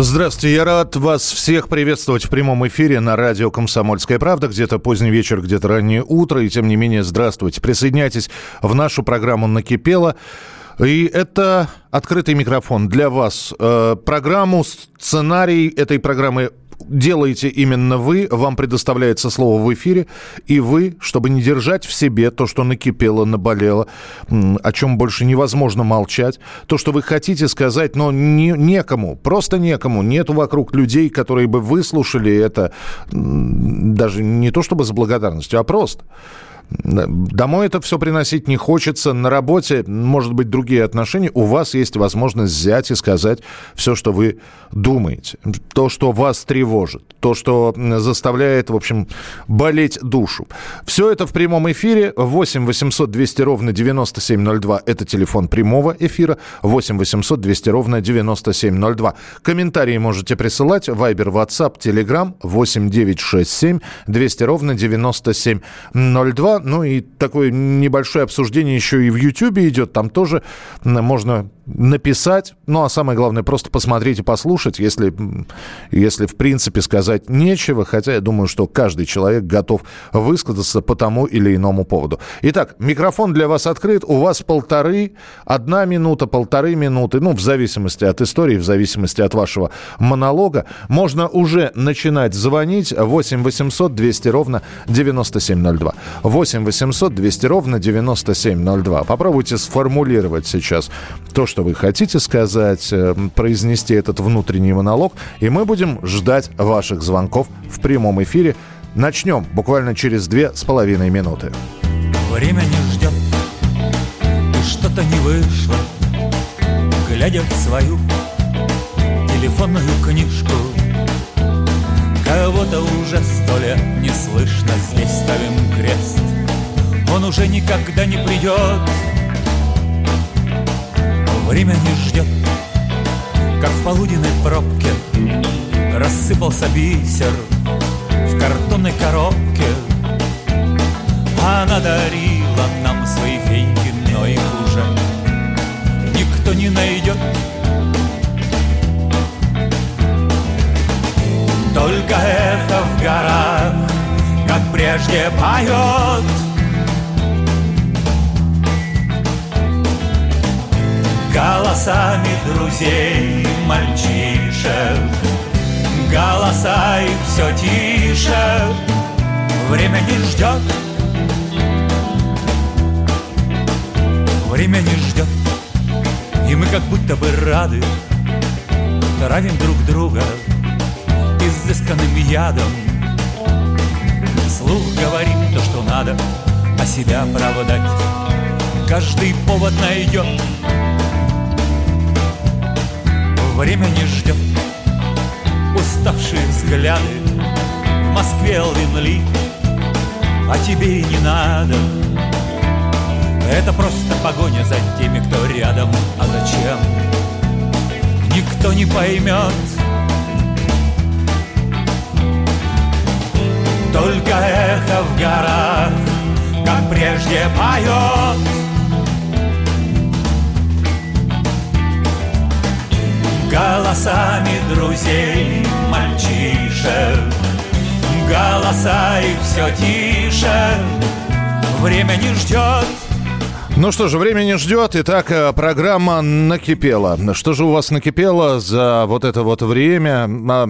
Здравствуйте, я рад вас всех приветствовать в прямом эфире на радио «Комсомольская правда». Где-то поздний вечер, где-то раннее утро. И тем не менее, здравствуйте. Присоединяйтесь в нашу программу «Накипело». И это открытый микрофон для вас. Э, программу, сценарий этой программы делаете именно вы, вам предоставляется слово в эфире, и вы, чтобы не держать в себе то, что накипело, наболело, о чем больше невозможно молчать, то, что вы хотите сказать, но не, некому, просто некому, нету вокруг людей, которые бы выслушали это даже не то чтобы с благодарностью, а просто. Домой это все приносить не хочется. На работе, может быть, другие отношения. У вас есть возможность взять и сказать все, что вы думаете. То, что вас тревожит. То, что заставляет, в общем, болеть душу. Все это в прямом эфире. 8 800 200 ровно 9702. Это телефон прямого эфира. 8 800 200 ровно 9702. Комментарии можете присылать. Вайбер, WhatsApp, Telegram 8 967 200 ровно 9702. Ну и такое небольшое обсуждение еще и в Ютьюбе идет. Там тоже можно написать. Ну, а самое главное, просто посмотреть и послушать, если, если в принципе сказать нечего. Хотя я думаю, что каждый человек готов высказаться по тому или иному поводу. Итак, микрофон для вас открыт. У вас полторы, одна минута, полторы минуты. Ну, в зависимости от истории, в зависимости от вашего монолога. Можно уже начинать звонить. 8 800 200 ровно 9702. 8 800 200 ровно 9702. Попробуйте сформулировать сейчас то, что вы хотите сказать, э, произнести этот внутренний монолог, и мы будем ждать ваших звонков в прямом эфире. Начнем буквально через две с половиной минуты. Время не ждет, и что-то не вышло, глядя в свою телефонную книжку. Кого-то уже сто лет не слышно, здесь ставим крест. Он уже никогда не придет, Время не ждет, как в полуденной пробке Рассыпался бисер в картонной коробке. Она дарила нам свои фейки, но их уже никто не найдет. Только эхо в горах, как прежде поет Голосами друзей и мальчишек. Голоса их все тише. Время не ждет Время не ждет И мы как будто бы рады Травим друг друга Изысканным ядом. Слух говорит то, что надо А себя оправдать. Каждый повод найдет Время не ждет. Уставшие взгляды В Москве линли А тебе и не надо. Это просто погоня за теми, кто рядом. А зачем? Никто не поймет. Только эхо в горах Как прежде поет Голосами друзей, мальчишек Голоса их все тише Время не ждет Ну что же, время не ждет. Итак, э, программа накипела. Что же у вас накипело за вот это вот время? А,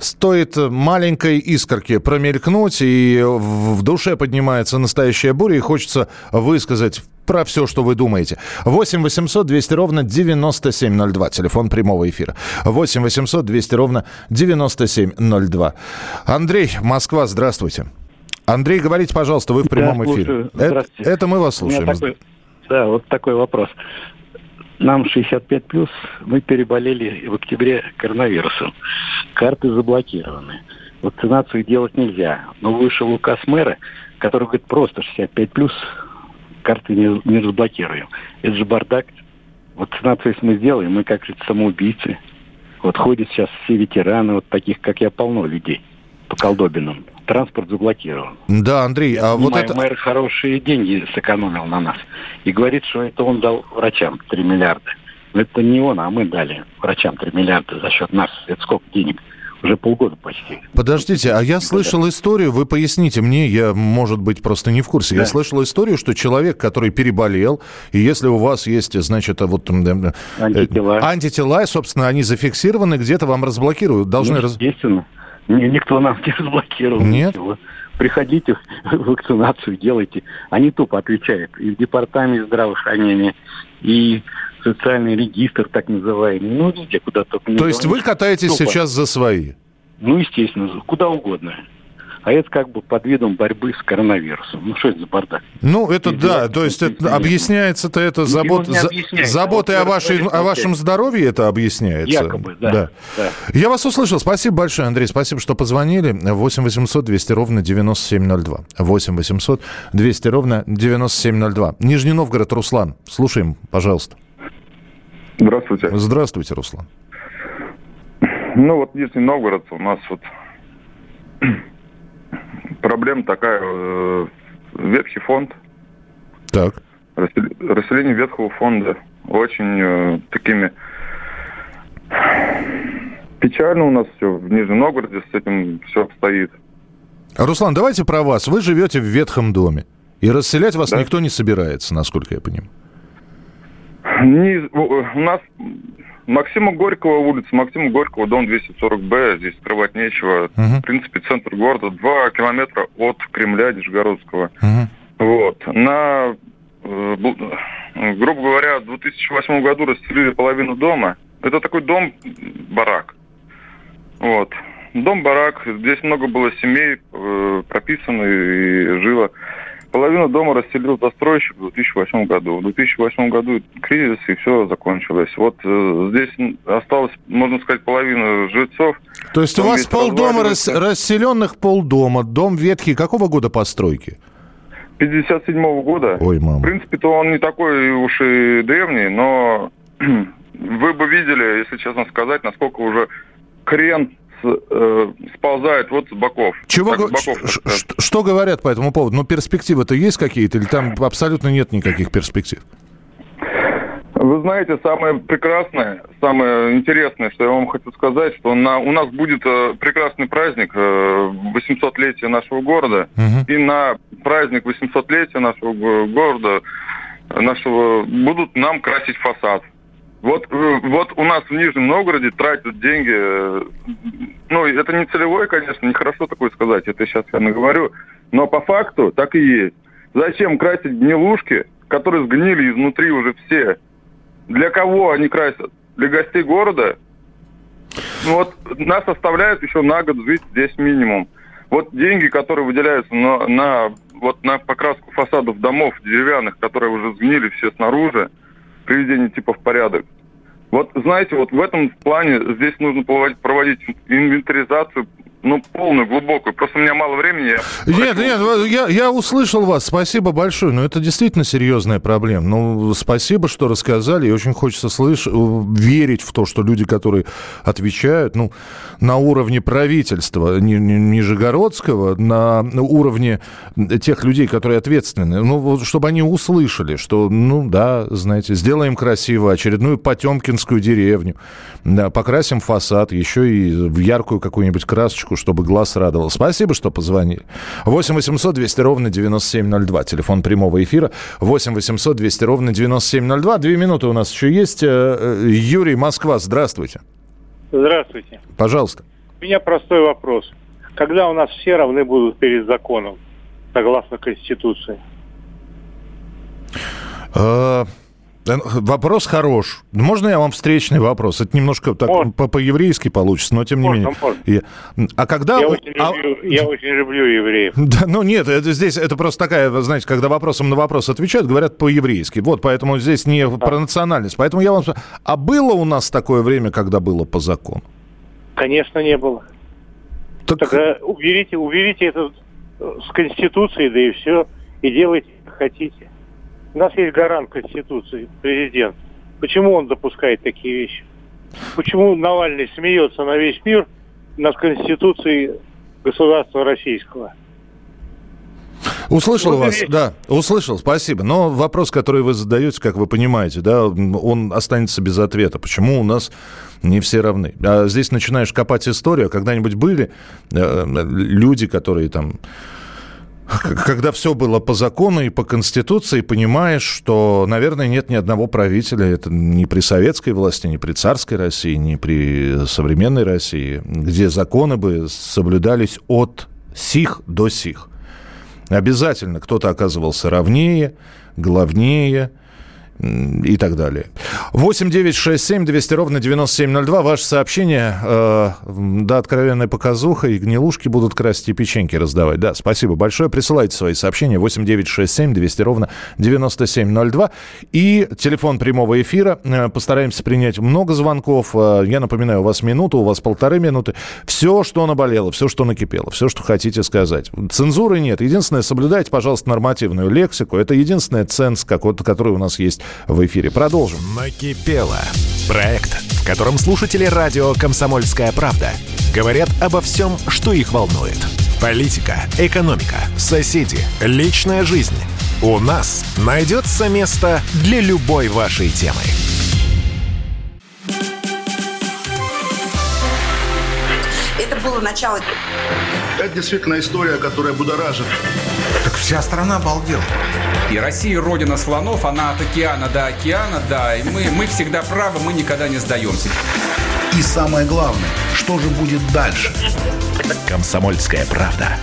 Стоит маленькой искорке промелькнуть, и в душе поднимается настоящая буря, и хочется высказать про все, что вы думаете. 8 800 200 ровно 9702. Телефон прямого эфира. 8 800 200 ровно 9702. Андрей, Москва, здравствуйте. Андрей, говорите, пожалуйста, вы в прямом Да, эфире. Это, это мы вас слушаем. такой, да, вот такой вопрос. нам 65 плюс, мы переболели в октябре коронавирусом. Карты заблокированы. Вакцинацию делать нельзя. Но вышел указ мэра, который говорит просто 65 плюс, карты не, не разблокируем. Это же бардак. Вакцинацию, если мы сделаем, мы как же самоубийцы. Вот ходят сейчас все ветераны, вот таких, как я, полно людей по колдобинам. Транспорт заблокирован. Да, Андрей, а вот это... Мэр хорошие деньги сэкономил на нас. И говорит, что это он дал врачам 3 миллиарда. Но это не он, а мы дали врачам 3 миллиарда за счет нас. Это сколько денег? Уже полгода почти. Подождите, а я слышал историю, вы поясните мне, я, может быть, просто не в курсе. Да. Я слышал историю, что человек, который переболел, и если у вас есть, значит, вот... Антитела. Антитела, собственно, они зафиксированы, где-то вам разблокируют. Должны ну, естественно. Никто нам не разблокировал. Нет? Ничего. Приходите, вакцинацию делайте. Они тупо отвечают. И в департаменте здравоохранения, и социальный регистр, так называемый. Ну, везде, куда только. То есть вы катаетесь тупо. сейчас за свои? Ну, естественно, куда угодно. А это как бы под видом борьбы с коронавирусом. Ну, что это за бардак? Ну, это и да, то есть это, объясняется-то это ну, забот, за, заботой о, вашей, о вашем здоровье это объясняется? Якобы, да, да. да. Я вас услышал. Спасибо большое, Андрей. Спасибо, что позвонили. 8 800 200 ровно 9702. 8 800 200 ровно 9702. Нижний Новгород, Руслан. Слушаем, пожалуйста. Здравствуйте. Здравствуйте, Руслан. Ну вот Нижний Новгород у нас вот проблема такая, э, ветхий фонд. Так. Расселение ветхого фонда очень э, такими печально у нас все в Нижнем Новгороде с этим все обстоит. Руслан, давайте про вас. Вы живете в ветхом доме. И расселять вас да? никто не собирается, насколько я понимаю. Не, у нас Максима Горького улица, Максима Горького, дом 240Б, здесь скрывать нечего. Uh-huh. В принципе, центр города, два километра от Кремля Нижегородского. Uh-huh. Вот. На, э, грубо говоря, в 2008 году расстелили половину дома. Это такой дом-барак. Вот. Дом-барак, здесь много было семей э, прописано и жило. Половину дома расселил застройщик в 2008 году. В 2008 году кризис, и все закончилось. Вот э, здесь осталось, можно сказать, половина жильцов. То есть у вас полдома рас, расселенных полдома. Дом ветхий. Какого года постройки? 57 -го года. Ой, мама. В принципе-то он не такой уж и древний, но вы бы видели, если честно сказать, насколько уже крен э, сползает вот с боков. Чего, так, с боков что, что говорят по этому поводу? Ну, перспективы-то есть какие-то или там абсолютно нет никаких перспектив? Вы знаете, самое прекрасное, самое интересное, что я вам хочу сказать, что на, у нас будет э, прекрасный праздник э, 800-летия нашего города. Угу. И на праздник 800-летия нашего города нашего будут нам красить фасад. Вот, э, вот у нас в Нижнем Новгороде тратят деньги, э, ну, это не целевое, конечно, нехорошо такое сказать, это сейчас я наговорю, но по факту так и есть. Зачем красить гнилушки, которые сгнили изнутри уже все? Для кого они красят? Для гостей города? Ну вот нас оставляют еще на год жить здесь минимум. Вот деньги, которые выделяются на, на, вот на покраску фасадов домов деревянных, которые уже сгнили все снаружи, приведение типа в порядок. Вот, знаете, вот в этом плане здесь нужно проводить инвентаризацию ну, полную, глубокую. Просто у меня мало времени. Я нет, нет, я, я услышал вас. Спасибо большое. Но это действительно серьезная проблема. Ну, спасибо, что рассказали. И очень хочется слышать, верить в то, что люди, которые отвечают, ну, на уровне правительства Нижегородского, на уровне тех людей, которые ответственны, ну, вот, чтобы они услышали, что, ну, да, знаете, сделаем красиво очередную Потемкинскую деревню, да, покрасим фасад, еще и в яркую какую-нибудь красочку музыку, чтобы глаз радовал. Спасибо, что позвонили. 8 800 200 ровно 9702. Телефон прямого эфира. 8 800 200 ровно 9702. Две минуты у нас еще есть. Э, э, Юрий, Москва, здравствуйте. Здравствуйте. Пожалуйста. У меня простой вопрос. Когда у нас все равны будут перед законом, согласно Конституции? А, Э, вопрос хорош. Можно я вам встречный вопрос? Это немножко так по- по-еврейски получится, но тем не Можно, менее. можно. А когда... Я очень, а- люблю, я очень люблю евреев. Да, ну нет, это здесь это просто такая, знаете, когда вопросом на вопрос отвечают, говорят по-еврейски. Вот, поэтому здесь не про национальность. Поэтому я вам спрашиваю, а было у нас такое время, когда было по закону? Конечно, не было. Так, Тогда уберите, уберите это э, с Конституции, да и все, и делайте, как хотите. У нас есть гарант Конституции, президент. Почему он допускает такие вещи? Почему Навальный смеется на весь мир над Конституцией государства российского? услышал вас, да, услышал, спасибо. Но вопрос, который вы задаете, как вы понимаете, да, он останется без ответа. Почему у нас не все равны? А здесь начинаешь копать историю, а когда-нибудь были э, люди, которые там когда все было по закону и по Конституции, понимаешь, что, наверное, нет ни одного правителя, это ни при советской власти, ни при царской России, ни при современной России, где законы бы соблюдались от сих до сих. Обязательно кто-то оказывался ровнее, главнее и так далее. 8 9 6 7 200 ровно 9702. Ваше сообщение, э, да, откровенная показуха, и гнилушки будут красть, и печеньки раздавать. Да, спасибо большое. Присылайте свои сообщения 8 9 6 7 200 ровно 9702. И телефон прямого эфира. Э, Постараемся принять много звонков. Э, Я напоминаю, у вас минута, у вас полторы минуты. Все, что наболело, все, что накипело, все, что хотите сказать. Цензуры нет. Единственное, соблюдайте, пожалуйста, нормативную лексику. Это единственный ценз, какой-то, который у нас есть в эфире. Продолжим. Накипело. Проект, в котором слушатели радио «Комсомольская правда» говорят обо всем, что их волнует. Политика, экономика, соседи, личная жизнь. У нас найдется место для любой вашей темы. Это было начало Это действительно история, которая будоражит. Вся страна обалдела. И Россия родина слонов, она от океана до океана, да, и мы, мы всегда правы, мы никогда не сдаемся. И самое главное, что же будет дальше? «Комсомольская правда».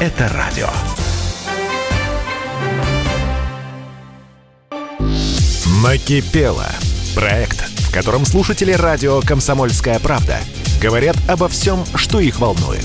Это радио. Накипело. Проект, в котором слушатели радио «Комсомольская правда» говорят обо всем, что их волнует.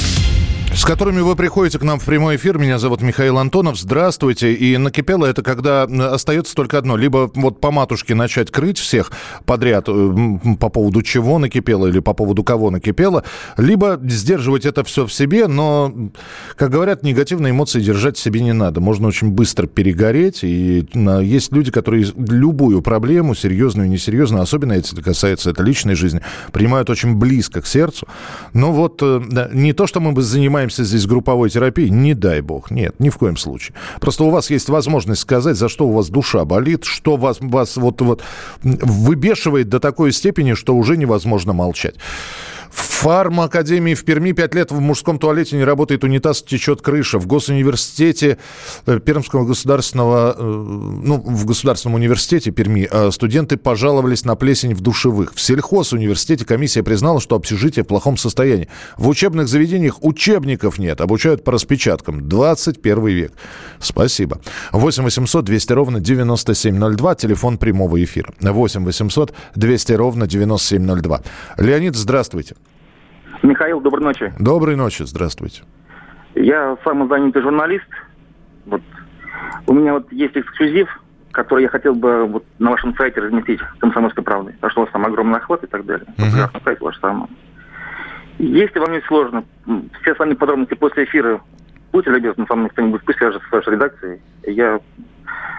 С которыми вы приходите к нам в прямой эфир. Меня зовут Михаил Антонов. Здравствуйте. И накипело это когда остается только одно. Либо вот по матушке начать крыть всех подряд э, по поводу чего накипело или по поводу кого накипело. Либо сдерживать это все в себе. Но, как говорят, негативные эмоции держать в себе не надо. Можно очень быстро перегореть. И м, есть люди, которые любую проблему, серьезную и несерьезную, особенно если касается это личной жизни, принимают очень близко к сердцу. Но вот э, не то, что мы бы занимаемся здесь групповой терапией, не дай бог, нет, ни в коем случае. Просто у вас есть возможность сказать, за что у вас душа болит, что вас, вас вот, вот выбешивает до такой степени, что уже невозможно молчать. В фармакадемии в Перми пять лет в мужском туалете не работает унитаз, течет крыша. В госуниверситете э, Пермского государственного, э, ну, в государственном университете Перми э, студенты пожаловались на плесень в душевых. В сельхозуниверситете комиссия признала, что общежитие в плохом состоянии. В учебных заведениях учебников нет, обучают по распечаткам. 21 век. Спасибо. 8 800 200 ровно 9702, телефон прямого эфира. 8 800 200 ровно 9702. Леонид, здравствуйте. Михаил, доброй ночи. Доброй ночи, здравствуйте. Я самозанятый журналист. Вот. У меня вот есть эксклюзив, который я хотел бы вот на вашем сайте разместить комсомольской правды. Потому что у вас там огромный охват и так далее. Прекрасный сайт ваш самый. Если вам не сложно, все сами подробности после эфира, будьте любезны, со мной кто-нибудь пусть свяжется с вашей редакцией. Я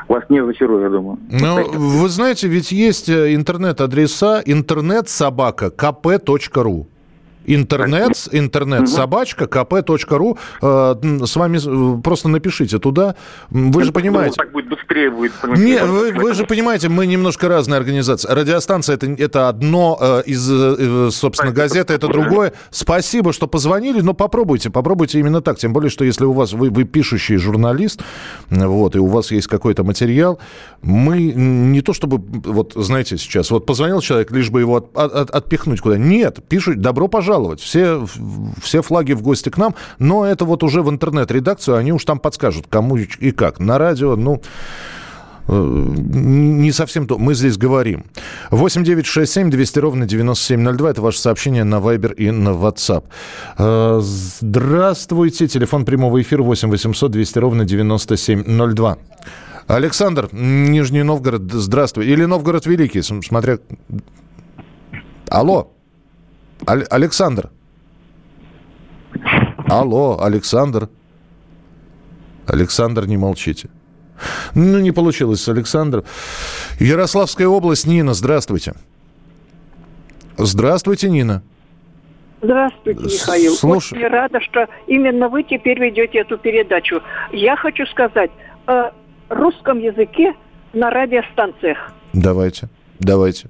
вас не разочарую, я думаю. Ну, вы знаете, ведь есть э, интернет-адреса интернет-собака.кп.ру. Интернет, интернет, собачка, kp.ru. Э, С вами э, просто напишите туда. Вы же понимаете. Так будет быстрее будет. Не, вы, вы же понимаете, мы немножко разные организации. Радиостанция это, это одно э, из, собственно, газеты, это другое. Спасибо, что позвонили, но попробуйте, попробуйте именно так. Тем более, что если у вас вы, вы пишущий журналист, вот, и у вас есть какой-то материал, мы не то чтобы, вот, знаете, сейчас, вот позвонил человек, лишь бы его от- от- отпихнуть куда. Нет, пишут, добро пожаловать пожаловать. Все, все флаги в гости к нам, но это вот уже в интернет-редакцию, они уж там подскажут, кому и как. На радио, ну, э, не совсем то. Мы здесь говорим. 8 9 6 7 200 ровно 9702. Это ваше сообщение на Viber и на WhatsApp. Э, здравствуйте. Телефон прямого эфира 8 800 200 ровно 9702. Александр, Нижний Новгород, здравствуй. Или Новгород Великий, смотря... Алло. Ал- Александр. Алло, Александр. Александр, не молчите. Ну, не получилось с Александром. Ярославская область, Нина, здравствуйте. Здравствуйте, Нина. Здравствуйте, Михаил. Слушай. Очень рада, что именно вы теперь ведете эту передачу. Я хочу сказать о русском языке на радиостанциях. Давайте, давайте.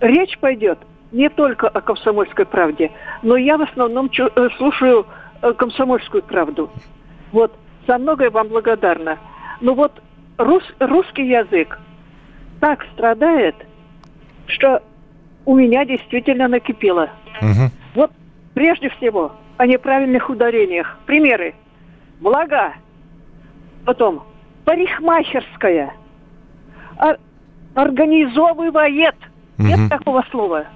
Речь пойдет не только о комсомольской правде, но я в основном э, слушаю э, комсомольскую правду. Вот, за многое вам благодарна. Но вот рус, русский язык так страдает, что у меня действительно накипело. Угу. Вот прежде всего о неправильных ударениях. Примеры. Блага. Потом парикмахерская. Ор- организовывает. Угу. Нет такого слова.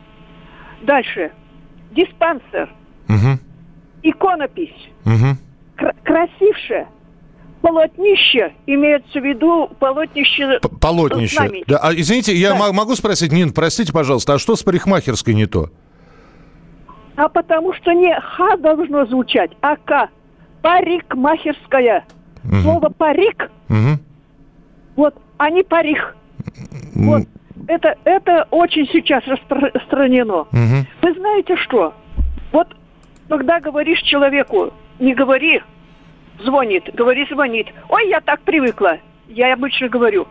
Дальше. Диспансер. Угу. Иконопись. Угу. Кр- красивше полотнище, имеется в виду полотнище... Полотнище. Да, а, извините, я да. могу спросить, Нин, простите, пожалуйста, а что с парикмахерской не то? А потому что не «х» должно звучать, а «к». Парикмахерская. Угу. Слово «парик» угу. вот, а не «парик». Вот. Это, это очень сейчас распространено. Угу. Вы знаете что? Вот когда говоришь человеку, не говори, звонит, говори, звонит. Ой, я так привыкла. Я обычно говорю,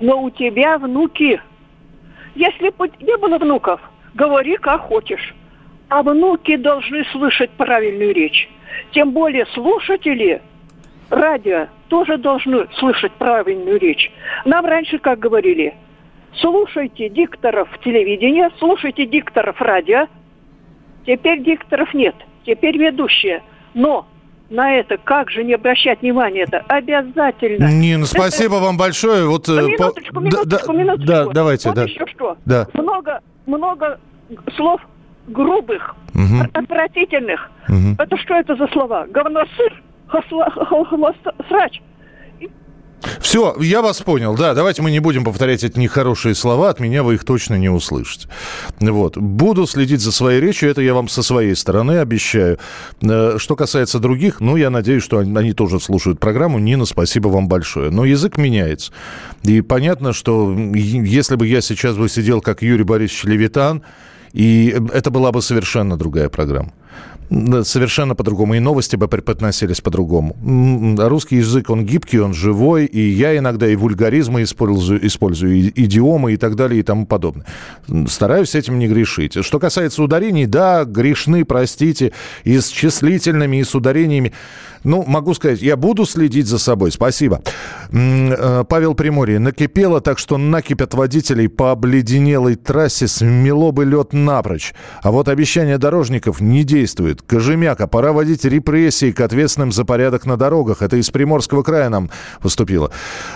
но у тебя внуки. Если бы не было внуков, говори как хочешь. А внуки должны слышать правильную речь. Тем более слушатели радио тоже должны слышать правильную речь. Нам раньше как говорили, слушайте дикторов телевидения, слушайте дикторов радио. Теперь дикторов нет, теперь ведущие. Но на это, как же не обращать внимания это? Обязательно. Нина, спасибо это... вам большое. Вот, ну, минуточку, минуточку, да, минуточку. Да, давайте, вот да. еще что. Да. Много, много слов грубых, угу. отвратительных. Угу. Это что это за слова? Говносыр, срач. Все, я вас понял. Да, давайте мы не будем повторять эти нехорошие слова. От меня вы их точно не услышите. Вот. Буду следить за своей речью. Это я вам со своей стороны обещаю. Э, что касается других, ну, я надеюсь, что они тоже слушают программу. Нина, спасибо вам большое. Но язык меняется. И понятно, что если бы я сейчас бы сидел как Юрий Борисович Левитан, и это была бы совершенно другая программа совершенно по-другому. И новости бы преподносились по-другому. Русский язык, он гибкий, он живой, и я иногда и вульгаризмы использую, использую и идиомы и так далее и тому подобное. Стараюсь этим не грешить. Что касается ударений, да, грешны, простите, и с числительными, и с ударениями. Ну, могу сказать, я буду следить за собой. Спасибо. Э, Павел Приморье. Накипело так, что накипят водителей по обледенелой трассе смело бы лед напрочь. А вот обещание дорожников не действует. Кожемяка, пора вводить репрессии к ответственным за порядок на дорогах. Это из Приморского края нам поступило.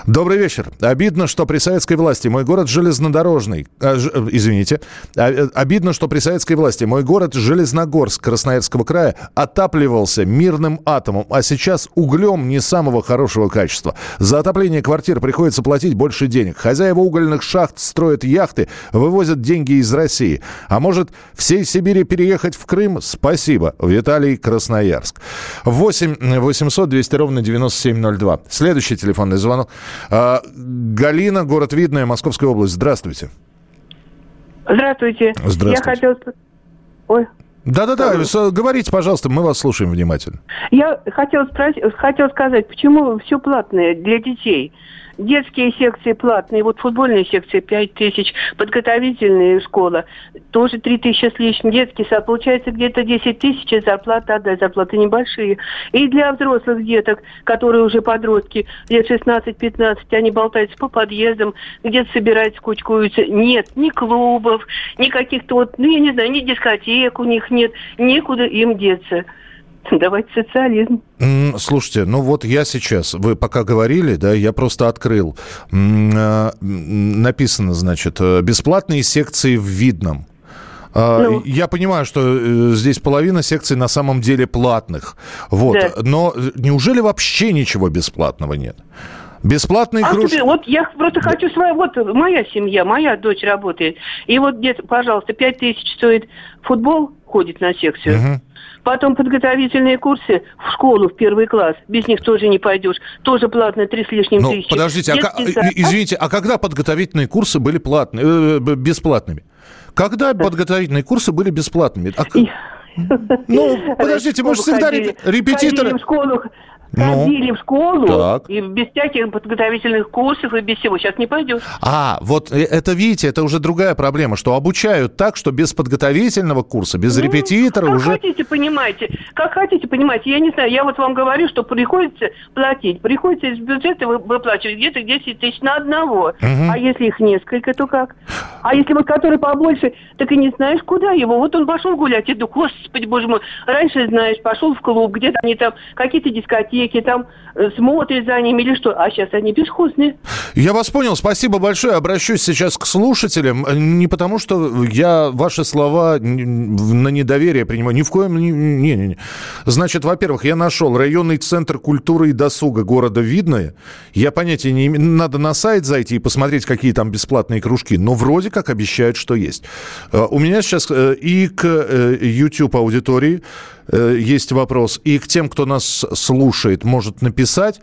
Добрый вечер. Обидно, что при советской власти мой город железнодорожный. А, э, извините. А, э, обидно, что при советской власти мой город Железногорск Красноярского края отапливался мирным атомом, а сейчас углем не самого хорошего качества. За отопление квартир приходится платить больше денег. Хозяева угольных шахт строят яхты, вывозят деньги из России. А может, всей Сибири переехать в Крым? Спасибо. Виталий Красноярск. 8 800 200 ровно 9702. Следующий телефонный звонок. А, Галина, город Видное, Московская область. Здравствуйте. Здравствуйте. Здравствуйте. Я хотел... Ой, да-да-да, говорите, пожалуйста, мы вас слушаем внимательно. Я хотела, спросить, хотела сказать, почему все платное для детей? Детские секции платные, вот футбольная секция 5 тысяч, подготовительная школа тоже 3 тысячи с лишним, детский сад, получается где-то 10 тысяч, зарплата отдать, зарплаты небольшие. И для взрослых деток, которые уже подростки, лет 16-15, они болтаются по подъездам, где-то собираются, кучкуются. Нет ни клубов, ни каких-то вот, ну я не знаю, ни дискотек у них нет, некуда им деться. Давайте социализм. Слушайте, ну вот я сейчас, вы пока говорили, да, я просто открыл. А, написано, значит, э, бесплатные секции в Видном. А, ну. Я понимаю, что э, здесь половина секций на самом деле платных. Вот. Да. Но э, неужели вообще ничего бесплатного нет? Бесплатные а кружки. Вот я просто хочу свою... Вот моя семья, моя дочь работает. И вот где-то, пожалуйста, пять тысяч стоит футбол, ходит на секцию. Угу. Потом подготовительные курсы в школу, в первый класс. Без них тоже не пойдешь. Тоже платно, три с лишним ну, тысячи. Подождите, а, извините, а когда подготовительные курсы были платные, э, бесплатными? Когда подготовительные курсы были бесплатными? А... Ну, подождите, мы же всегда репетиторы... в школу, ну, ходили в школу так. и без всяких подготовительных курсов и без всего. Сейчас не пойдешь. А, вот э, это, видите, это уже другая проблема, что обучают так, что без подготовительного курса, без ну, репетитора как уже... Как хотите, понимаете. Как хотите, понимаете. Я не знаю, я вот вам говорю, что приходится платить. Приходится из бюджета выплачивать где-то 10 тысяч на одного. Угу. А если их несколько, то как? А если вот который побольше, так и не знаешь, куда его. Вот он пошел гулять, иду, господи, боже мой. Раньше, знаешь, пошел в клуб, где-то они там какие-то дискотеки аптеке, там э, смотрит за ними или что. А сейчас они бесхозные. Я вас понял. Спасибо большое. Обращусь сейчас к слушателям. Не потому, что я ваши слова на недоверие принимаю. Ни в коем... Не, не, не. Значит, во-первых, я нашел районный центр культуры и досуга города Видное. Я понятия не имею. Надо на сайт зайти и посмотреть, какие там бесплатные кружки. Но вроде как обещают, что есть. Э, у меня сейчас э, и к YouTube аудитории Э, есть вопрос. И к тем, кто нас слушает, может написать.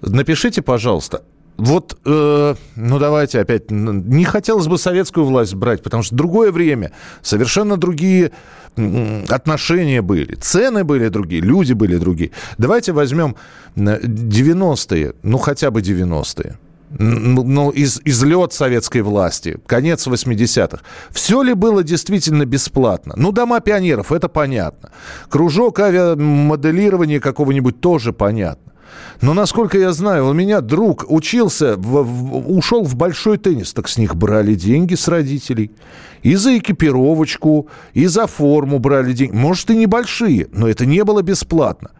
Напишите, пожалуйста, вот, э, ну давайте опять, не хотелось бы советскую власть брать, потому что другое время, совершенно другие отношения были, цены были другие, люди были другие. Давайте возьмем 90-е, ну хотя бы 90-е ну, из, излет советской власти, конец 80-х. Все ли было действительно бесплатно? Ну, дома пионеров, это понятно. Кружок авиамоделирования какого-нибудь тоже понятно. Но, насколько я знаю, у меня друг учился, в, в, ушел в большой теннис, так с них брали деньги с родителей. И за экипировочку, и за форму брали деньги. Может, и небольшие, но это не было бесплатно.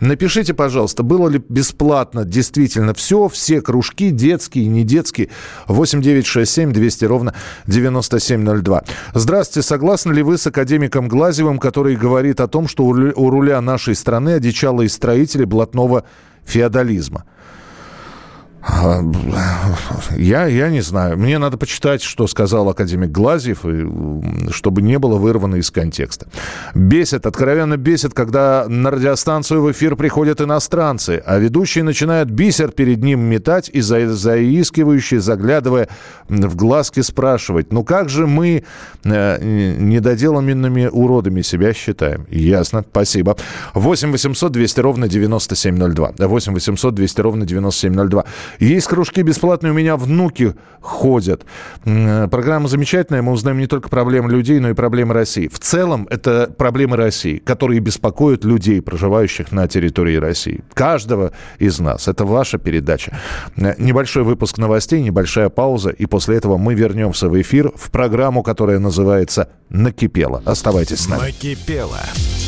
Напишите, пожалуйста, было ли бесплатно действительно все, все кружки, детские, не детские, 8 9 6 7 200 ровно 9702. Здравствуйте, согласны ли вы с академиком Глазевым, который говорит о том, что у руля нашей страны одичалые строители блатного феодализма? Я, я не знаю. Мне надо почитать, что сказал академик Глазьев, чтобы не было вырвано из контекста. Бесит, откровенно бесит, когда на радиостанцию в эфир приходят иностранцы, а ведущие начинают бисер перед ним метать и за, заискивающие, заглядывая в глазки, спрашивать, ну как же мы э, недоделанными уродами себя считаем? Ясно, спасибо. 8 800 200 ровно 9702. 8 800 200 ровно 9702. Есть кружки бесплатные, у меня внуки ходят. Программа замечательная, мы узнаем не только проблемы людей, но и проблемы России. В целом, это проблемы России, которые беспокоят людей, проживающих на территории России. Каждого из нас. Это ваша передача. Небольшой выпуск новостей, небольшая пауза, и после этого мы вернемся в эфир в программу, которая называется «Накипело». Оставайтесь с нами. «Накипело».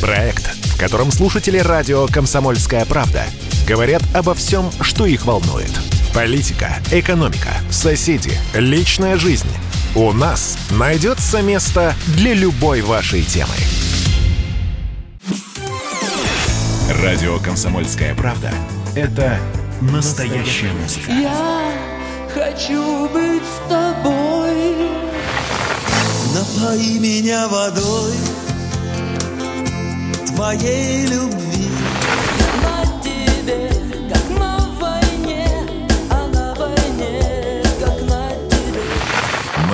Проект, в котором слушатели радио «Комсомольская правда» говорят обо всем, что их волнует – Политика, экономика, соседи, личная жизнь. У нас найдется место для любой вашей темы. Радио «Комсомольская правда» — это настоящая музыка. Я хочу быть с тобой. Напои меня водой твоей любви.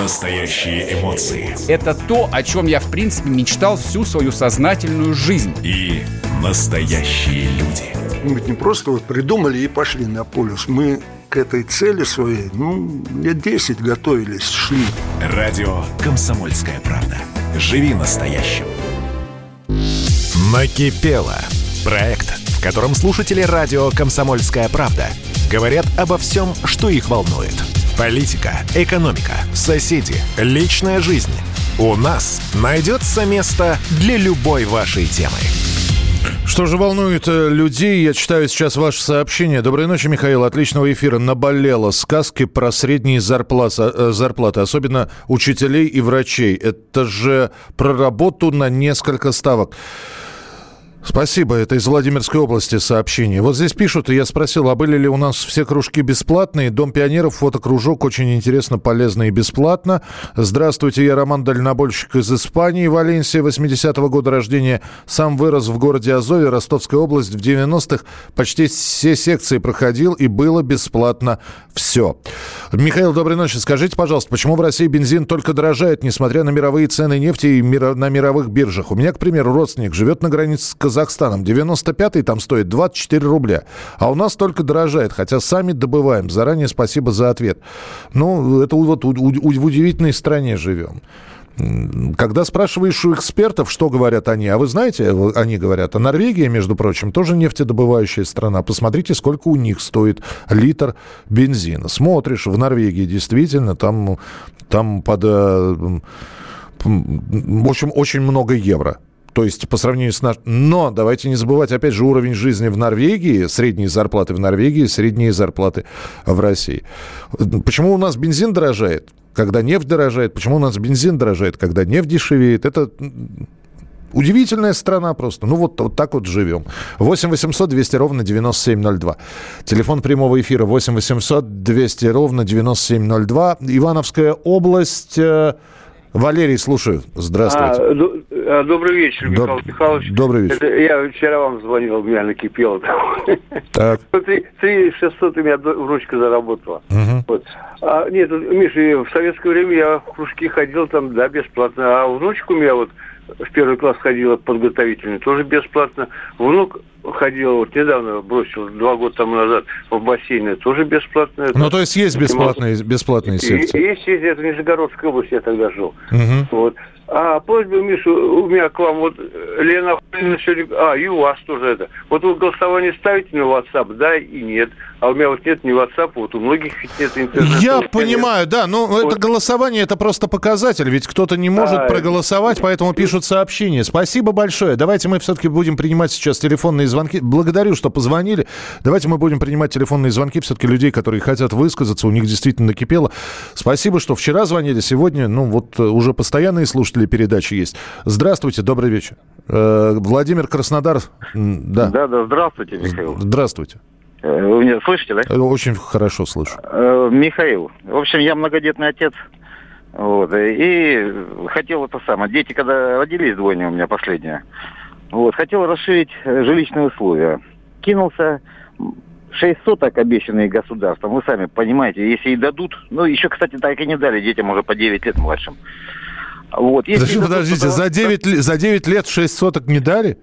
Настоящие эмоции. Это то, о чем я, в принципе, мечтал всю свою сознательную жизнь. И настоящие люди Мы не просто вот придумали и пошли на полюс. Мы к этой цели своей, ну, лет 10 готовились, шли. Радио «Комсомольская правда». Живи настоящим. Накипело. Проект, в котором слушатели радио «Комсомольская правда» говорят обо всем, что их волнует. Политика, экономика, соседи, личная жизнь. У нас найдется место для любой вашей темы. Что же волнует э, людей? Я читаю сейчас ваше сообщение. Доброй ночи, Михаил. Отличного эфира. Наболело сказки про средние зарплаты, э, зарплаты, особенно учителей и врачей. Это же про работу на несколько ставок. Спасибо. Это из Владимирской области сообщение. Вот здесь пишут, и я спросил, а были ли у нас все кружки бесплатные? Дом пионеров, фотокружок, очень интересно, полезно и бесплатно. Здравствуйте, я Роман Дальнобольщик из Испании, Валенсия, 80-го года рождения. Сам вырос в городе Азове, Ростовская область. В 90-х почти все секции проходил, и было бесплатно все. Михаил, доброй ночи. Скажите, пожалуйста, почему в России бензин только дорожает, несмотря на мировые цены нефти и на мировых биржах? У меня, к примеру, родственник живет на границе с Казахстаном. 95-й там стоит 24 рубля. А у нас только дорожает, хотя сами добываем. Заранее спасибо за ответ. Ну, это вот в удивительной стране живем. Когда спрашиваешь у экспертов, что говорят они, а вы знаете, они говорят, а Норвегия, между прочим, тоже нефтедобывающая страна. Посмотрите, сколько у них стоит литр бензина. Смотришь, в Норвегии действительно там, там под... Э, в общем, очень много евро. То есть по сравнению с нашим... Но давайте не забывать, опять же, уровень жизни в Норвегии, средние зарплаты в Норвегии, средние зарплаты в России. Почему у нас бензин дорожает? Когда нефть дорожает? Почему у нас бензин дорожает? Когда нефть дешевеет? Это Удивительная страна просто. Ну, вот, вот так вот живем. 8 800 200 ровно 9702. Телефон прямого эфира 8 800 200 ровно 9702. Ивановская область... Валерий, слушаю. Здравствуйте. А, добрый вечер, Михаил Доб... Михайлович. Добрый вечер. Это я вчера вам звонил, у меня накипело. Так. 3 600 у меня внучка заработала. Угу. Вот. А, нет, Миша, в советское время я в кружки ходил там, да, бесплатно. А внучка у меня вот в первый класс ходила подготовительный, тоже бесплатно. Внук ходил, вот недавно бросил, два года тому назад, в бассейне, тоже бесплатно. Ну, то есть есть бесплатные, бесплатные секции? Есть, есть, это в Нижегородской области я тогда жил. Угу. Вот. А просьба, Миша, у меня к вам, вот Лена сегодня, а, и у вас тоже это. Вот вы голосование ставите на WhatsApp, да и нет. А у меня вот нет ни WhatsApp, вот у многих ведь нет интернета. Я понимаю, нет. да, но вот. это голосование, это просто показатель, ведь кто-то не может а, проголосовать, поэтому пишут сообщения. Спасибо большое. Давайте мы все-таки будем принимать сейчас телефонные звонки. Благодарю, что позвонили. Давайте мы будем принимать телефонные звонки все-таки людей, которые хотят высказаться, у них действительно накипело. Спасибо, что вчера звонили, сегодня, ну вот уже постоянные слушатели слушателей передачи есть. Здравствуйте, добрый вечер. Э, Владимир Краснодар. Да. Да, да, здравствуйте, Михаил. Здравствуйте. Э, вы меня слышите, да? Э, очень хорошо слышу. Михаил, в общем, я многодетный отец. Вот, и хотел это самое. Дети, когда родились, двойня у меня последняя, вот, хотел расширить жилищные условия. Кинулся 6 соток, обещанные государством, вы сами понимаете, если и дадут, ну, еще, кстати, так и не дали детям уже по 9 лет младшим. Вот. Если подождите, дадут, за, 9, за 9 лет 6 соток не дали?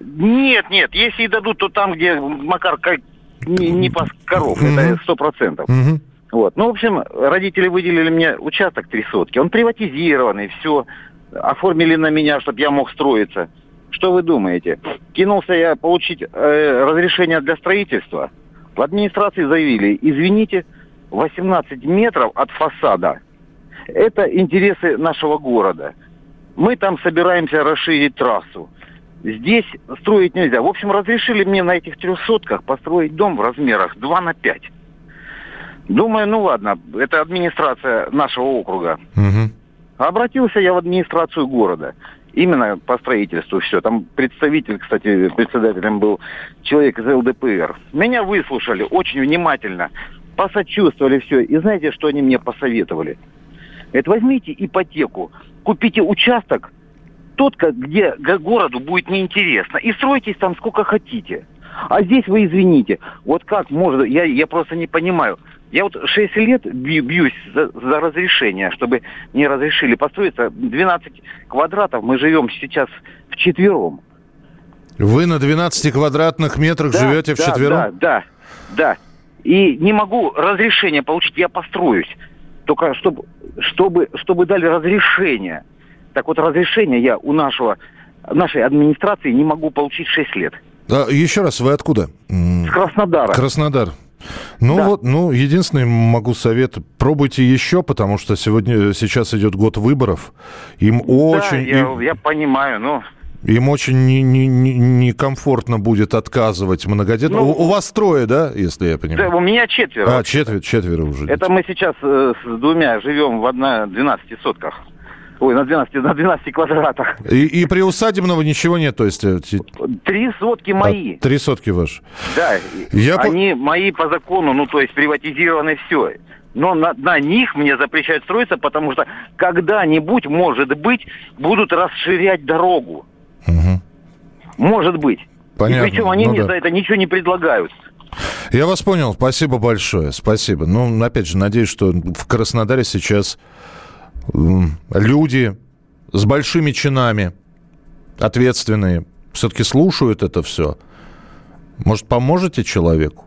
Нет, нет, если и дадут, то там, где Макар как, не, не пас коров, mm-hmm. это сто процентов. Mm-hmm. Вот. Ну, в общем, родители выделили мне участок три сотки. Он приватизированный, все. Оформили на меня, чтобы я мог строиться. Что вы думаете? Кинулся я получить э, разрешение для строительства. В администрации заявили, извините, 18 метров от фасада это интересы нашего города. Мы там собираемся расширить трассу. Здесь строить нельзя. В общем, разрешили мне на этих трехсотках построить дом в размерах 2 на 5. Думаю, ну ладно, это администрация нашего округа. Угу. Обратился я в администрацию города. Именно по строительству все. Там представитель, кстати, председателем был человек из ЛДПР. Меня выслушали очень внимательно, посочувствовали все. И знаете, что они мне посоветовали? Это возьмите ипотеку, купите участок, тот, где городу будет неинтересно, и стройтесь там сколько хотите. А здесь вы извините, вот как можно, я, я просто не понимаю. Я вот 6 лет бьюсь за, за разрешение, чтобы мне разрешили построиться 12 квадратов. Мы живем сейчас в четвером. Вы на 12 квадратных метрах да, живете да, вчетвером? Да, да, да. И не могу разрешение получить, я построюсь. Только чтобы, чтобы, чтобы дали разрешение. Так вот, разрешение я у нашего, нашей администрации не могу получить 6 лет. А, еще раз, вы откуда? С Краснодара. Краснодар. Ну да. вот, ну, единственный могу совет, пробуйте еще, потому что сегодня, сейчас идет год выборов. Им да, очень... я, им, я понимаю, но... Им очень некомфортно не, не, не будет отказывать многодетным. Ну, у, у вас трое, да, если я понимаю? Да, у меня четверо. А, четверо, четверо уже. Это мы сейчас э, с двумя живем в одна 12 сотках. Ой, на 12, на 12 квадратах. И, и приусадебного ничего нет, то есть... э, Три сотки мои. А, три сотки ваши. Да, Я они по... мои по закону, ну, то есть приватизированы все. Но на, на них мне запрещают строиться, потому что когда-нибудь, может быть, будут расширять дорогу. Угу. Может быть. Понятно. И причем они ну, мне да. за это ничего не предлагают. Я вас понял. Спасибо большое. Спасибо. Ну, опять же, надеюсь, что в Краснодаре сейчас люди с большими чинами, ответственные, все-таки слушают это все. Может, поможете человеку,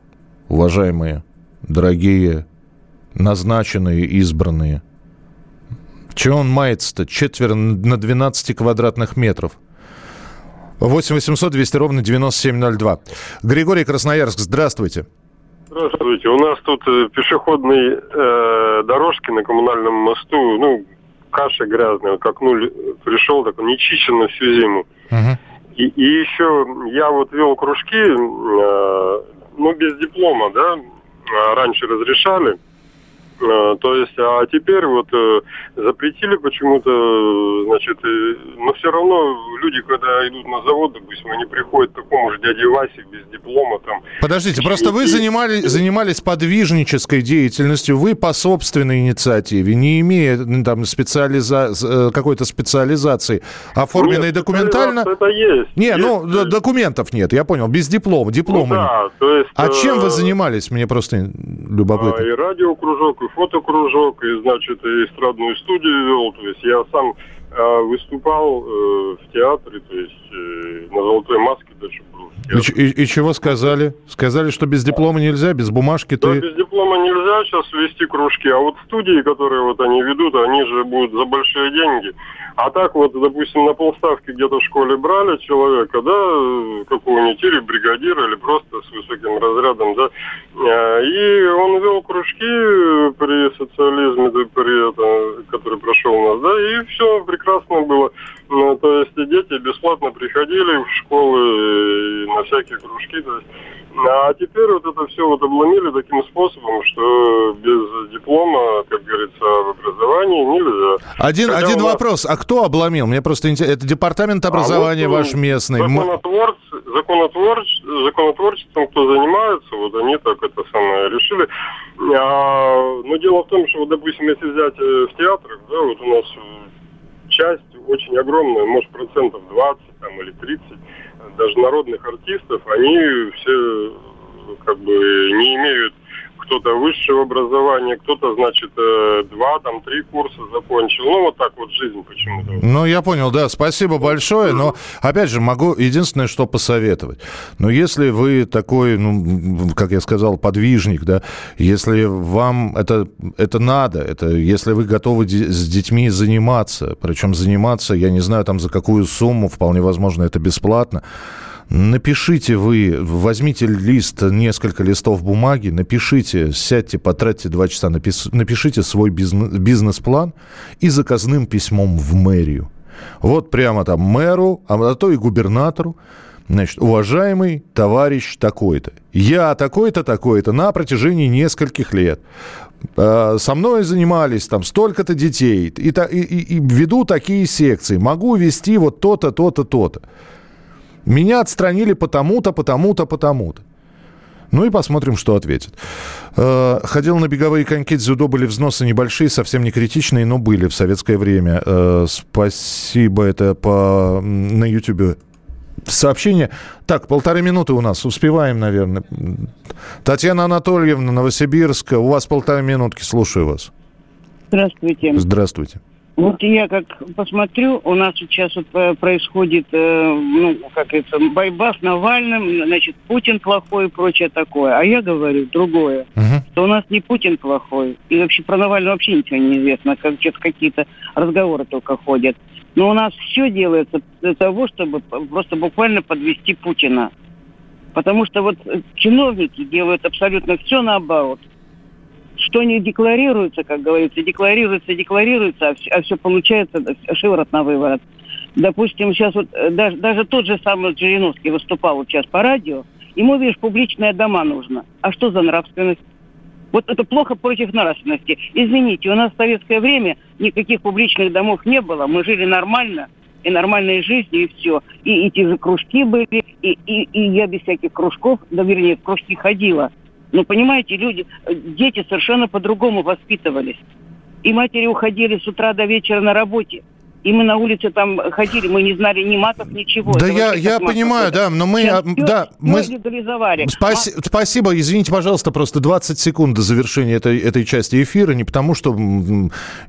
уважаемые, дорогие, назначенные, избранные? Чего он мается-то? Четверо на 12 квадратных метров. 8 800 200 ровно 9702. Григорий Красноярск, здравствуйте. Здравствуйте. У нас тут э, пешеходные э, дорожки на коммунальном мосту, ну, каша грязная, к окну пришел, так нечищенно всю зиму. Uh-huh. И, и еще я вот вел кружки, э, ну, без диплома, да, раньше разрешали. Э, то есть, а теперь вот э, запретили почему-то, значит, э, но все равно люди, когда идут на завод, допустим, они приходят к такому же дяде Васе без диплома там. Подождите, просто вы занимались, занимались подвижнической деятельностью, вы по собственной инициативе, не имея ну, там специализа... какой-то специализации, оформленной нет, документально? Это есть. Не, есть, ну есть. документов нет, я понял, без диплома, диплома ну, да. То есть, а чем вы занимались? Мне просто любопытно. А, и радиокружок, и фотокружок, и, значит, и эстрадную студию вел. То есть я сам э, выступал э, в театре, то есть э, на «Золотой маске» даже был. И, и, и чего сказали? Сказали, что без диплома нельзя, без бумажки Да, ты... без диплома нельзя сейчас вести кружки, а вот студии, которые вот они ведут, они же будут за большие деньги. А так вот, допустим, на полставки где-то в школе брали человека, да, какого-нибудь или бригадира, или просто с высоким разрядом, да, э, и он вел кружки при социализме, да, при это, который прошел у нас, да, и все прекрасно было. Ну, то есть и дети бесплатно приходили в школы и на всякие кружки, то есть а теперь вот это все вот обломили таким способом, что без диплома, как говорится, в образовании нельзя. Один, Хотя один нас- вопрос. А кто обломил? Мне просто интересно. Это департамент образования А вот, ваш местный. Законотворцы, законотворч, законотворчеством, кто занимается, вот они так это самое решили. А, но дело в том, что, вот, допустим, если взять э, в театрах, да, вот у нас э, часть очень огромная, может, процентов 20 там, или 30, даже народных артистов, они все как бы не имеют кто-то высшего образования, кто-то, значит, э, два, там, три курса закончил. Ну, вот так вот жизнь почему-то. Ну, я понял, да, спасибо большое, но, опять же, могу единственное, что посоветовать. Но если вы такой, ну, как я сказал, подвижник, да, если вам это, это надо, это если вы готовы с детьми заниматься, причем заниматься, я не знаю, там, за какую сумму, вполне возможно, это бесплатно, Напишите вы, возьмите лист, несколько листов бумаги, напишите, сядьте, потратьте два часа, напишите свой бизнес- бизнес-план и заказным письмом в мэрию. Вот прямо там мэру, а то и губернатору. Значит, уважаемый товарищ такой-то, я такой-то, такой-то на протяжении нескольких лет э, со мной занимались там столько-то детей и- и- и веду такие секции, могу вести вот то-то, то-то, то-то. Меня отстранили потому-то, потому-то, потому-то. Ну и посмотрим, что ответит. Э, Ходил на беговые коньки дзюдо, были взносы небольшие, совсем не критичные, но были в советское время. Э, Спасибо, это по, на YouTube сообщение. Так, полторы минуты у нас, успеваем, наверное. Татьяна Анатольевна, Новосибирск, у вас полторы минутки, слушаю вас. Здравствуйте. Здравствуйте. Вот я как посмотрю, у нас сейчас вот э, происходит, э, ну, как это, борьба с Навальным, значит, Путин плохой и прочее такое. А я говорю другое, uh-huh. что у нас не Путин плохой, и вообще про Навального вообще ничего не известно, как что-то какие-то разговоры только ходят. Но у нас все делается для того, чтобы просто буквально подвести Путина. Потому что вот чиновники делают абсолютно все наоборот что не декларируется, как говорится, декларируется, декларируется, а все, а все получается шиворот на выворот. Допустим, сейчас вот э, даже, даже тот же самый Жириновский выступал вот сейчас по радио, ему, видишь, публичные дома нужно. А что за нравственность? Вот это плохо против нравственности. Извините, у нас в советское время никаких публичных домов не было. Мы жили нормально, и нормальной жизнью, и все. И, и те же кружки были, и, и, и я без всяких кружков, да вернее, в кружки ходила. Ну, понимаете, люди, э, дети совершенно по-другому воспитывались. И матери уходили с утра до вечера на работе. И мы на улице там ходили, мы не знали ни матов, ничего. Да я, я понимаю, да, но мы... Сейчас да, мы... Спаси... А... Спасибо, извините, пожалуйста, просто 20 секунд до завершения этой, этой части эфира, не потому что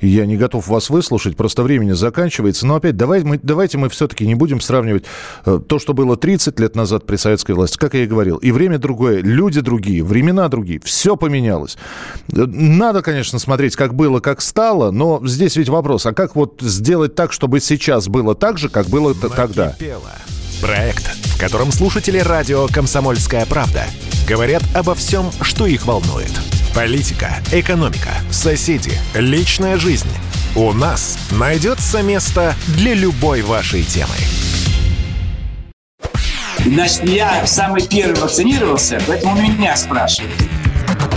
я не готов вас выслушать, просто времени заканчивается, но опять давай, мы, давайте мы все-таки не будем сравнивать э, то, что было 30 лет назад при советской власти, как я и говорил, и время другое, люди другие, времена другие, все поменялось. Э, надо, конечно, смотреть, как было, как стало, но здесь ведь вопрос, а как вот сделать так, так, чтобы сейчас было так же, как было тогда. Проект, в котором слушатели радио «Комсомольская правда» говорят обо всем, что их волнует. Политика, экономика, соседи, личная жизнь. У нас найдется место для любой вашей темы. Значит, я самый первый вакцинировался, поэтому меня спрашивают.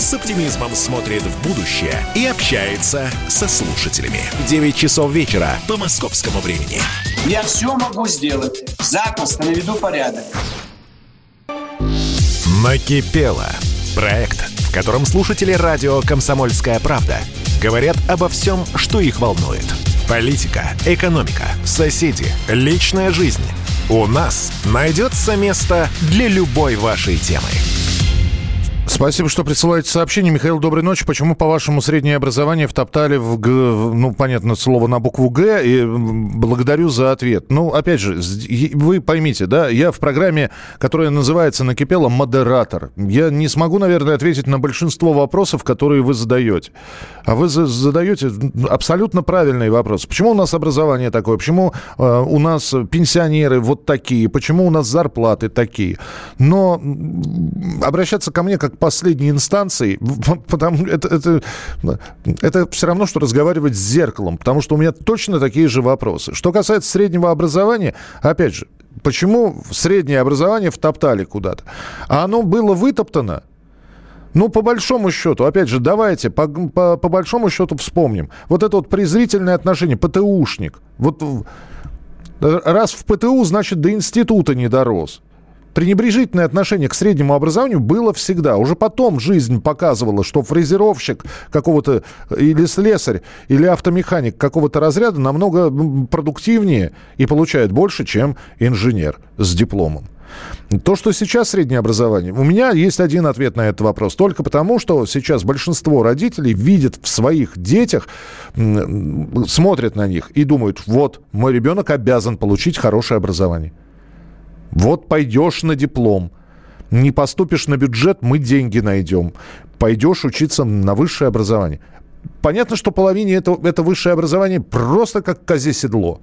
с оптимизмом смотрит в будущее и общается со слушателями. 9 часов вечера по московскому времени. Я все могу сделать. Запросто наведу порядок. Накипело. Проект, в котором слушатели радио «Комсомольская правда» говорят обо всем, что их волнует. Политика, экономика, соседи, личная жизнь. У нас найдется место для любой вашей темы. Спасибо, что присылаете сообщение. Михаил, доброй ночи. Почему, по-вашему, среднее образование втоптали в, Г, ну, понятно, слово на букву Г, и благодарю за ответ. Ну, опять же, вы поймите, да, я в программе, которая называется «Накипело», модератор. Я не смогу, наверное, ответить на большинство вопросов, которые вы задаете. А вы задаете абсолютно правильный вопрос. Почему у нас образование такое? Почему э, у нас пенсионеры вот такие? Почему у нас зарплаты такие? Но обращаться ко мне как последней инстанции, потому это, это, это все равно, что разговаривать с зеркалом, потому что у меня точно такие же вопросы. Что касается среднего образования, опять же, почему среднее образование втоптали куда-то? А оно было вытоптано ну, по большому счету, опять же, давайте по, по, по большому счету вспомним. Вот это вот презрительное отношение, ПТУшник. Вот раз в ПТУ, значит, до института не дорос пренебрежительное отношение к среднему образованию было всегда. Уже потом жизнь показывала, что фрезеровщик какого-то или слесарь, или автомеханик какого-то разряда намного продуктивнее и получает больше, чем инженер с дипломом. То, что сейчас среднее образование, у меня есть один ответ на этот вопрос. Только потому, что сейчас большинство родителей видят в своих детях, смотрят на них и думают, вот, мой ребенок обязан получить хорошее образование. Вот пойдешь на диплом, не поступишь на бюджет, мы деньги найдем. Пойдешь учиться на высшее образование. Понятно, что половине это, это высшее образование просто как козе седло.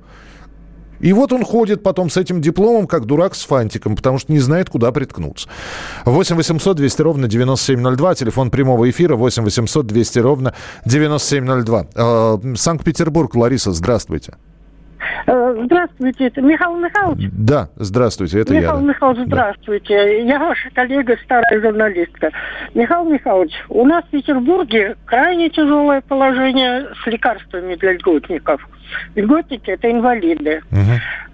И вот он ходит потом с этим дипломом, как дурак с фантиком, потому что не знает, куда приткнуться. 8 800 200 ровно 9702, телефон прямого эфира 8 800 200 ровно 9702. Э, Санкт-Петербург, Лариса, здравствуйте. Э, здравствуйте, это Михаил Михайлович? Да, здравствуйте, это Михаил я. Михайлович, здравствуйте. Да. Я ваша коллега, старая журналистка. Михаил Михайлович, у нас в Петербурге крайне тяжелое положение с лекарствами для льготников. Льготники – это инвалиды. Угу.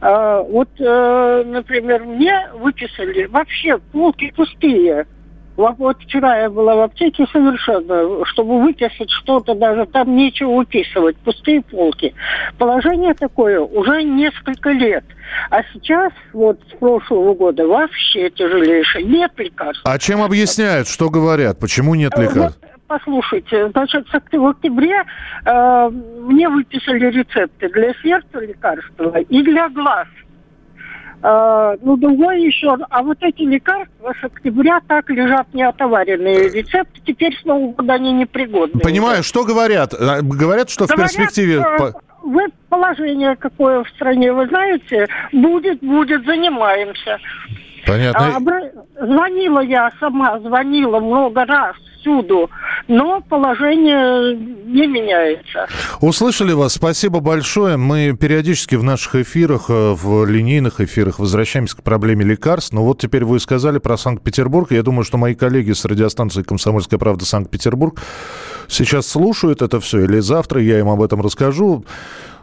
А, вот, э, например, мне выписали вообще полки пустые – вот вчера я была в аптеке совершенно, чтобы выписать что-то, даже там нечего выписывать, пустые полки. Положение такое уже несколько лет. А сейчас, вот с прошлого года, вообще тяжелейшее. Нет лекарств. А чем объясняют? Что говорят? Почему нет лекарств? послушайте, значит, в октябре э, мне выписали рецепты для сердца лекарства и для глаз. А, ну, другой еще. А вот эти лекарства с октября так лежат неотоваренные. Рецепты теперь снова года они непригодны. Понимаю, что говорят? А, говорят, что говорят, в перспективе... Э, вы положение какое в стране, вы знаете? Будет, будет, занимаемся. Понятно. А, звонила я сама, звонила много раз всюду, но положение не меняется. Услышали вас, спасибо большое. Мы периодически в наших эфирах, э, в линейных эфирах возвращаемся к проблеме лекарств. Но вот теперь вы сказали про Санкт-Петербург. Я думаю, что мои коллеги с радиостанции «Комсомольская правда» Санкт-Петербург сейчас слушают это все, или завтра я им об этом расскажу.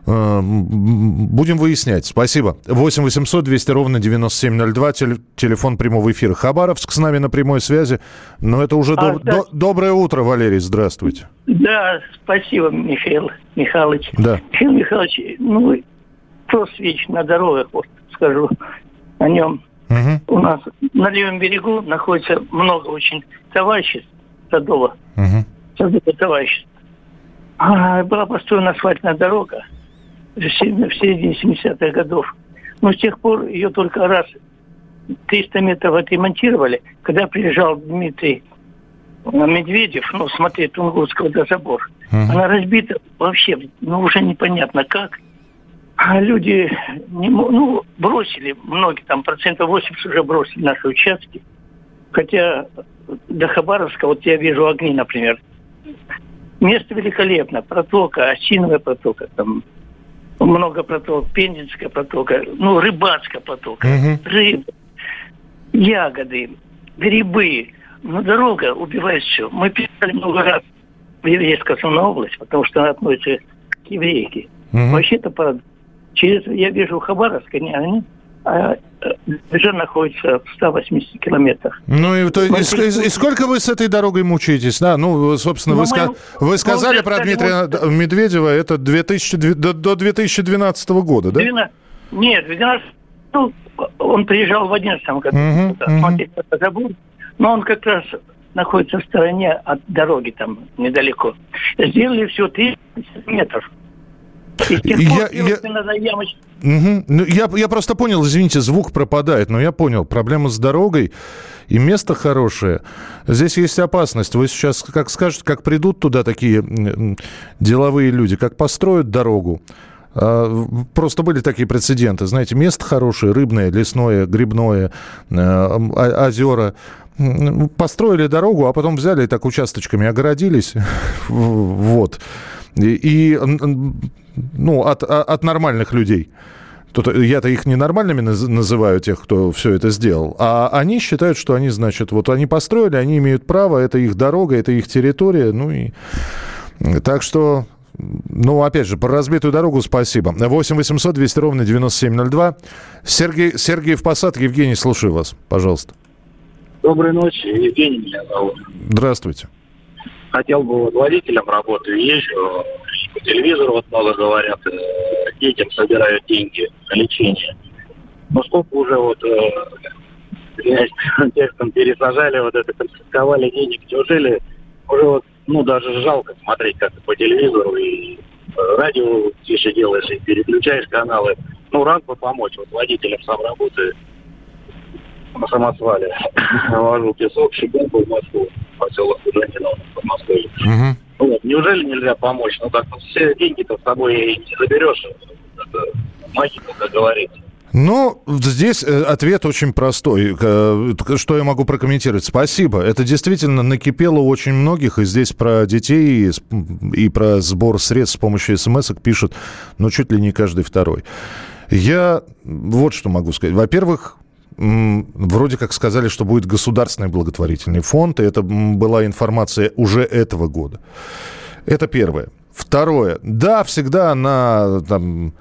Э, будем выяснять. Спасибо. 8 800 200 ровно 9702. Телефон прямого эфира. Хабаровск с нами на прямой связи. Но это уже а, доб- да. до- доброе утро, Валерий. Здравствуйте. Да, спасибо, Михаил Михайлович. Да. Михаил Михайлович, ну, просто вечно на дорогах, вот скажу о нем. Угу. У нас на левом берегу находится много очень товариществ садово. Угу. Садово товариществ. А, была построена асфальтная дорога в середине 70-х годов. Но с тех пор ее только раз 300 метров отремонтировали, когда приезжал Дмитрий Медведев, ну, смотреть Тунгусского до забор. Uh-huh. Она разбита вообще, ну, уже непонятно как. А люди, не, ну, бросили, многие, там, процентов 80 уже бросили наши участки. Хотя до Хабаровска, вот я вижу огни, например. Место великолепно, протока, осиновая протока, там много проток, Пензенская протока, ну, рыбацкая протока, угу. рыб, ягоды, грибы. Ну, дорога убивает все. Мы писали много раз в еврейскую основную область, потому что она относится к еврейке. Угу. Вообще-то, через, я вижу Хабаровск, они, они а Бюджет находится в 180 километрах. Ну и, то, и, и, и сколько вы с этой дорогой мучаетесь? Да, ну, собственно, ну, вы, ска- вы сказали про Дмитрия вот... Медведева, это 2000, до, до 2012 года, да? 12, нет, 12, ну, он приезжал в 2011 году, смотреть забыл, но он как раз находится в стороне от дороги там недалеко. Сделали все 30 метров. Я, я... Угу. Ну, я, я просто понял, извините, звук пропадает, но я понял, проблема с дорогой и место хорошее. Здесь есть опасность. Вы сейчас, как скажете, как придут туда такие деловые люди, как построят дорогу, а, Просто были такие прецеденты. Знаете, место хорошее, рыбное, лесное, грибное, а, озера. Построили дорогу, а потом взяли и так участочками огородились. Вот. И, ну, от, от нормальных людей. Тут я-то их ненормальными называю, тех, кто все это сделал. А они считают, что они, значит, вот они построили, они имеют право, это их дорога, это их территория. Ну и так что ну, опять же, про разбитую дорогу спасибо. 8 800 200 ровно 9702. Сергей, Сергей в Посад. Евгений, слушаю вас. Пожалуйста. Доброй ночи. Евгений меня зовут. Здравствуйте хотел бы водителем работаю, езжу, по телевизору вот много говорят, э, детям собирают деньги на лечение. Но сколько уже вот э, текстом пересажали, вот это конфисковали денег, неужели уже вот, ну, даже жалко смотреть как по телевизору и э, радио тише делаешь и переключаешь каналы. Ну, рад бы помочь. Вот водителем сам работаю на самосвале. Вожу песок, щебенку в Москву, поселок Кужанина в Москве. Угу. Вот. Неужели нельзя помочь? Ну, так все деньги-то с собой не заберешь. Это магика, как говорится. Ну, здесь э, ответ очень простой. Что я могу прокомментировать? Спасибо. Это действительно накипело очень многих, и здесь про детей и про сбор средств с помощью смс пишут, ну, чуть ли не каждый второй. Я вот что могу сказать. Во-первых, вроде как сказали, что будет государственный благотворительный фонд, и это была информация уже этого года. Это первое. Второе. Да, всегда на, там,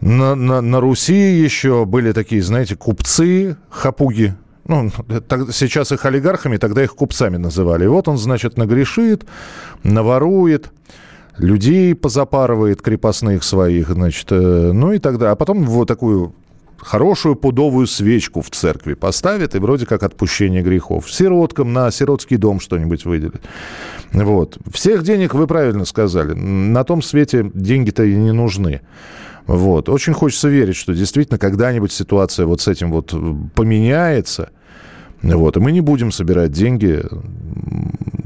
на, на, на Руси еще были такие, знаете, купцы, хапуги, ну, так, сейчас их олигархами, тогда их купцами называли. И вот он, значит, нагрешит, наворует, людей позапарывает крепостных своих, значит, э, ну и тогда. А потом вот такую хорошую пудовую свечку в церкви поставит, и вроде как отпущение грехов. Сироткам на сиротский дом что-нибудь выделит. Вот. Всех денег, вы правильно сказали, на том свете деньги-то и не нужны. Вот. Очень хочется верить, что действительно когда-нибудь ситуация вот с этим вот поменяется. Вот. И мы не будем собирать деньги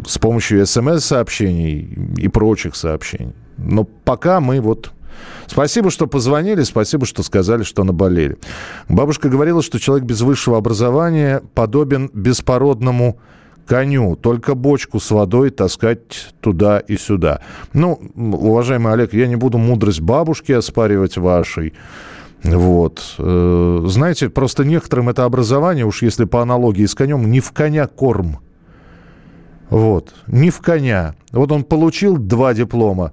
с помощью смс-сообщений и прочих сообщений. Но пока мы вот Спасибо, что позвонили, спасибо, что сказали, что наболели. Бабушка говорила, что человек без высшего образования подобен беспородному коню, только бочку с водой таскать туда и сюда. Ну, уважаемый Олег, я не буду мудрость бабушки оспаривать вашей. Вот. Э, знаете, просто некоторым это образование, уж если по аналогии с конем, не в коня корм. Вот. Не в коня. Вот он получил два диплома,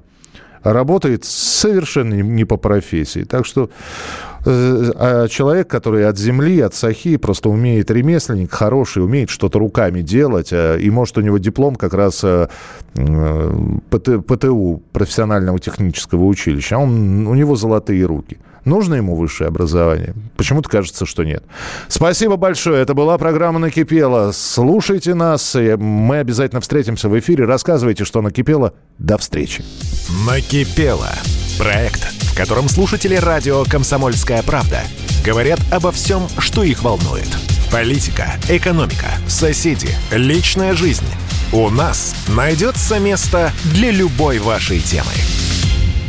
работает совершенно не по профессии. Так что э, а человек, который от земли, от сахи, просто умеет ремесленник, хороший, умеет что-то руками делать, э, и может у него диплом как раз э, ПТУ, профессионального технического училища, а он, у него золотые руки. Нужно ему высшее образование? Почему-то кажется, что нет. Спасибо большое. Это была программа «Накипело». Слушайте нас. Мы обязательно встретимся в эфире. Рассказывайте, что накипело. До встречи. «Накипело». Проект, в котором слушатели радио «Комсомольская правда» говорят обо всем, что их волнует. Политика, экономика, соседи, личная жизнь. У нас найдется место для любой вашей темы.